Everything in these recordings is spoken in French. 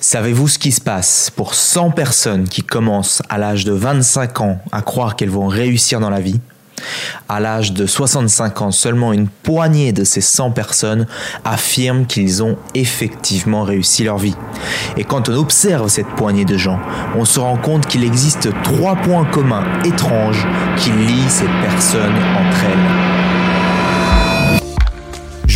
Savez-vous ce qui se passe pour 100 personnes qui commencent à l'âge de 25 ans à croire qu'elles vont réussir dans la vie? À l'âge de 65 ans, seulement une poignée de ces 100 personnes affirment qu'ils ont effectivement réussi leur vie. Et quand on observe cette poignée de gens, on se rend compte qu'il existe trois points communs étranges qui lient ces personnes entre elles.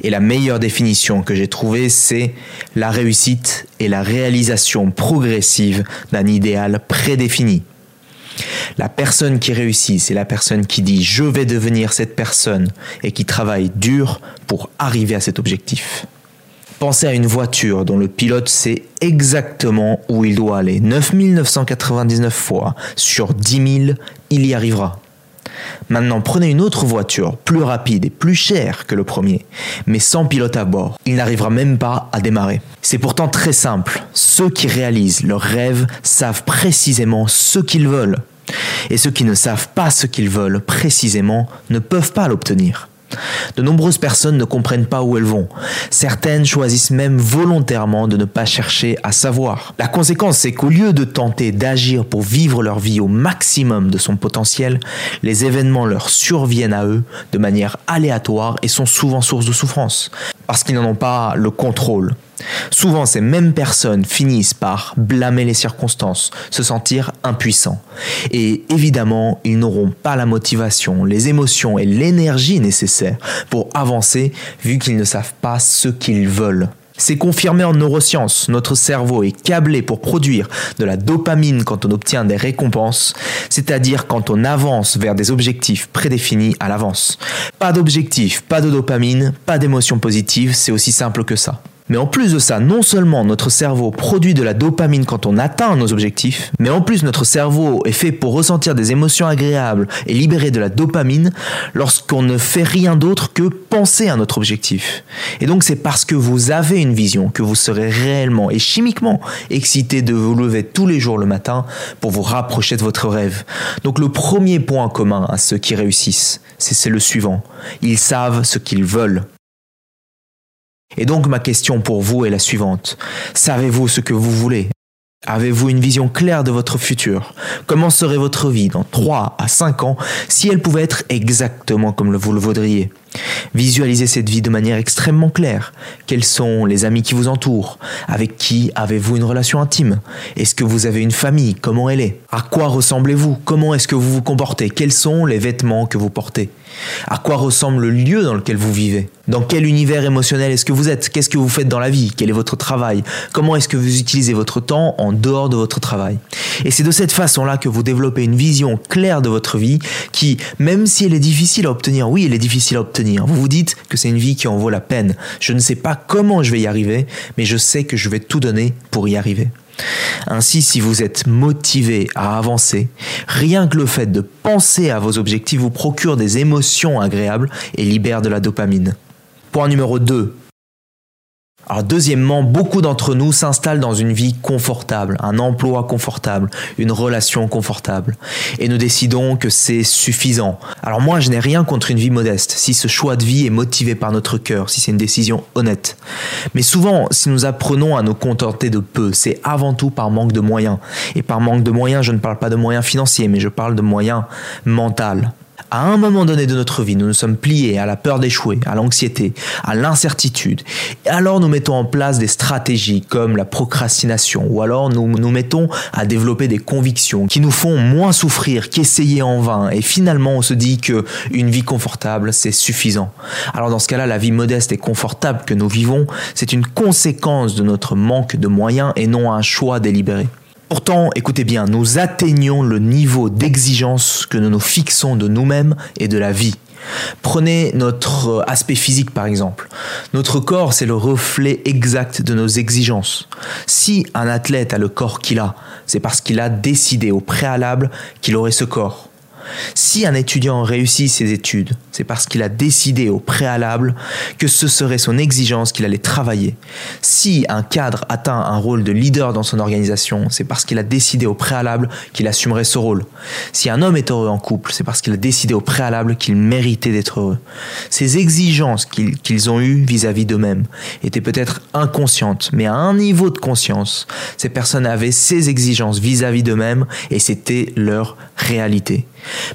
Et la meilleure définition que j'ai trouvée, c'est la réussite et la réalisation progressive d'un idéal prédéfini. La personne qui réussit, c'est la personne qui dit je vais devenir cette personne et qui travaille dur pour arriver à cet objectif. Pensez à une voiture dont le pilote sait exactement où il doit aller. 9999 fois sur 10 000, il y arrivera. Maintenant, prenez une autre voiture, plus rapide et plus chère que le premier, mais sans pilote à bord. Il n'arrivera même pas à démarrer. C'est pourtant très simple. Ceux qui réalisent leurs rêves savent précisément ce qu'ils veulent. Et ceux qui ne savent pas ce qu'ils veulent précisément ne peuvent pas l'obtenir. De nombreuses personnes ne comprennent pas où elles vont. Certaines choisissent même volontairement de ne pas chercher à savoir. La conséquence, c'est qu'au lieu de tenter d'agir pour vivre leur vie au maximum de son potentiel, les événements leur surviennent à eux de manière aléatoire et sont souvent source de souffrance. Parce qu'ils n'en ont pas le contrôle. Souvent, ces mêmes personnes finissent par blâmer les circonstances, se sentir impuissants. Et évidemment, ils n'auront pas la motivation, les émotions et l'énergie nécessaires pour avancer vu qu'ils ne savent pas ce qu'ils veulent. C'est confirmé en neurosciences, notre cerveau est câblé pour produire de la dopamine quand on obtient des récompenses, c'est-à-dire quand on avance vers des objectifs prédéfinis à l'avance. Pas d'objectif, pas de dopamine, pas d'émotion positive, c'est aussi simple que ça. Mais en plus de ça, non seulement notre cerveau produit de la dopamine quand on atteint nos objectifs, mais en plus notre cerveau est fait pour ressentir des émotions agréables et libérer de la dopamine lorsqu'on ne fait rien d'autre que penser à notre objectif. Et donc c'est parce que vous avez une vision que vous serez réellement et chimiquement excité de vous lever tous les jours le matin pour vous rapprocher de votre rêve. Donc le premier point commun à ceux qui réussissent, c'est le suivant. Ils savent ce qu'ils veulent. Et donc ma question pour vous est la suivante. Savez-vous ce que vous voulez? Avez-vous une vision claire de votre futur? Comment serait votre vie dans 3 à 5 ans si elle pouvait être exactement comme vous le voudriez? Visualisez cette vie de manière extrêmement claire. Quels sont les amis qui vous entourent? Avec qui avez-vous une relation intime? Est-ce que vous avez une famille? Comment elle est? À quoi ressemblez-vous? Comment est-ce que vous vous comportez? Quels sont les vêtements que vous portez? À quoi ressemble le lieu dans lequel vous vivez? Dans quel univers émotionnel est-ce que vous êtes? Qu'est-ce que vous faites dans la vie? Quel est votre travail? Comment est-ce que vous utilisez votre temps en dehors de votre travail? Et c'est de cette façon-là que vous développez une vision claire de votre vie qui, même si elle est difficile à obtenir, oui, elle est difficile à obtenir, vous vous dites que c'est une vie qui en vaut la peine. Je ne sais pas comment je vais y arriver, mais je sais que je vais tout donner pour y arriver. Ainsi, si vous êtes motivé à avancer, rien que le fait de penser à vos objectifs vous procure des émotions agréables et libère de la dopamine. Point numéro 2. Alors deuxièmement, beaucoup d'entre nous s'installent dans une vie confortable, un emploi confortable, une relation confortable. Et nous décidons que c'est suffisant. Alors moi, je n'ai rien contre une vie modeste, si ce choix de vie est motivé par notre cœur, si c'est une décision honnête. Mais souvent, si nous apprenons à nous contenter de peu, c'est avant tout par manque de moyens. Et par manque de moyens, je ne parle pas de moyens financiers, mais je parle de moyens mentaux à un moment donné de notre vie, nous nous sommes pliés à la peur d'échouer, à l'anxiété, à l'incertitude. Alors nous mettons en place des stratégies comme la procrastination, ou alors nous nous mettons à développer des convictions qui nous font moins souffrir qu'essayer en vain. Et finalement, on se dit que une vie confortable, c'est suffisant. Alors dans ce cas-là, la vie modeste et confortable que nous vivons, c'est une conséquence de notre manque de moyens et non un choix délibéré. Pourtant, écoutez bien, nous atteignons le niveau d'exigence que nous nous fixons de nous-mêmes et de la vie. Prenez notre aspect physique par exemple. Notre corps, c'est le reflet exact de nos exigences. Si un athlète a le corps qu'il a, c'est parce qu'il a décidé au préalable qu'il aurait ce corps. Si un étudiant réussit ses études, c'est parce qu'il a décidé au préalable que ce serait son exigence qu'il allait travailler. Si un cadre atteint un rôle de leader dans son organisation, c'est parce qu'il a décidé au préalable qu'il assumerait ce rôle. Si un homme est heureux en couple, c'est parce qu'il a décidé au préalable qu'il méritait d'être heureux. Ces exigences qu'ils ont eues vis-à-vis d'eux-mêmes étaient peut-être inconscientes, mais à un niveau de conscience, ces personnes avaient ces exigences vis-à-vis d'eux-mêmes et c'était leur réalité.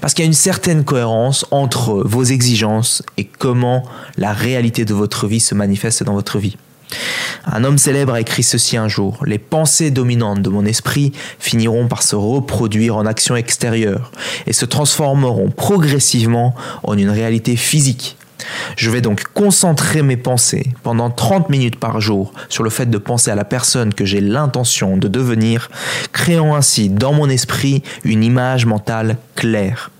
Parce qu'il y a une certaine cohérence entre vos exigences et comment la réalité de votre vie se manifeste dans votre vie. Un homme célèbre a écrit ceci un jour. Les pensées dominantes de mon esprit finiront par se reproduire en actions extérieures et se transformeront progressivement en une réalité physique. Je vais donc concentrer mes pensées pendant 30 minutes par jour sur le fait de penser à la personne que j'ai l'intention de devenir, créant ainsi dans mon esprit une image mentale claire.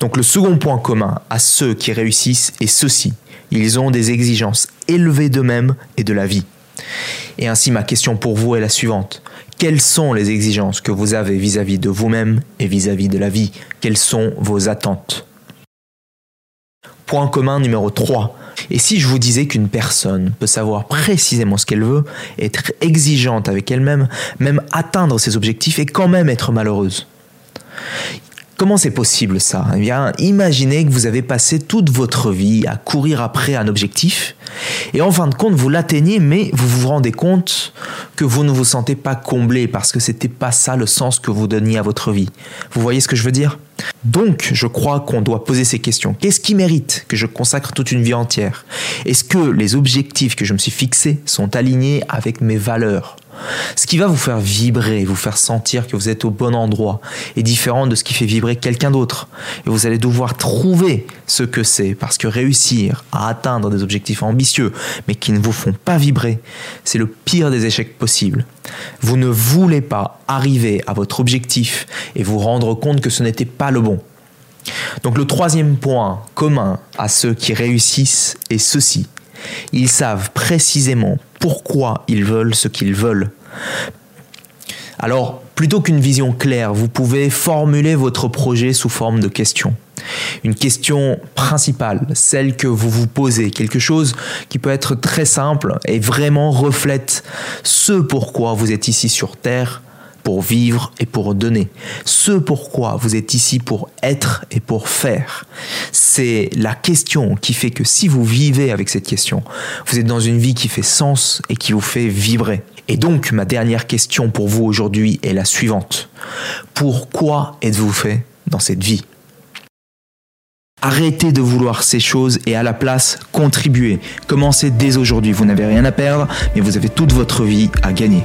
Donc le second point commun à ceux qui réussissent est ceci. Ils ont des exigences élevées d'eux-mêmes et de la vie. Et ainsi ma question pour vous est la suivante. Quelles sont les exigences que vous avez vis-à-vis de vous-même et vis à -vis de la vie? Quelles sont vos attentes? Point commun numéro 3. Et si je vous disais qu'une personne peut savoir précisément ce qu'elle veut, être exigeante avec elle-même, même atteindre ses objectifs et quand même être malheureuse? Comment c'est possible ça? Eh bien, imaginez que vous avez passé toute votre vie à courir après un objectif et en fin de compte vous l'atteignez mais vous vous rendez compte que vous ne vous sentez pas comblé parce que c'était pas ça le sens que vous donniez à votre vie. Vous voyez ce que je veux dire? Donc, je crois qu'on doit poser ces questions. Qu'est-ce qui mérite que je consacre toute une vie entière? Est-ce que les objectifs que je me suis fixés sont alignés avec mes valeurs? Ce qui va vous faire vibrer, vous faire sentir que vous êtes au bon endroit est différent de ce qui fait vibrer quelqu'un d'autre. Et vous allez devoir trouver ce que c'est, parce que réussir à atteindre des objectifs ambitieux, mais qui ne vous font pas vibrer, c'est le pire des échecs possibles. Vous ne voulez pas arriver à votre objectif et vous rendre compte que ce n'était pas le bon. Donc le troisième point commun à ceux qui réussissent est ceci. Ils savent précisément pourquoi ils veulent ce qu'ils veulent. Alors, plutôt qu'une vision claire, vous pouvez formuler votre projet sous forme de questions. Une question principale, celle que vous vous posez, quelque chose qui peut être très simple et vraiment reflète ce pourquoi vous êtes ici sur Terre pour vivre et pour donner. Ce pourquoi vous êtes ici pour être et pour faire. C'est la question qui fait que si vous vivez avec cette question, vous êtes dans une vie qui fait sens et qui vous fait vibrer. Et donc, ma dernière question pour vous aujourd'hui est la suivante. Pourquoi êtes-vous fait dans cette vie? Arrêtez de vouloir ces choses et à la place, contribuez. Commencez dès aujourd'hui. Vous n'avez rien à perdre, mais vous avez toute votre vie à gagner.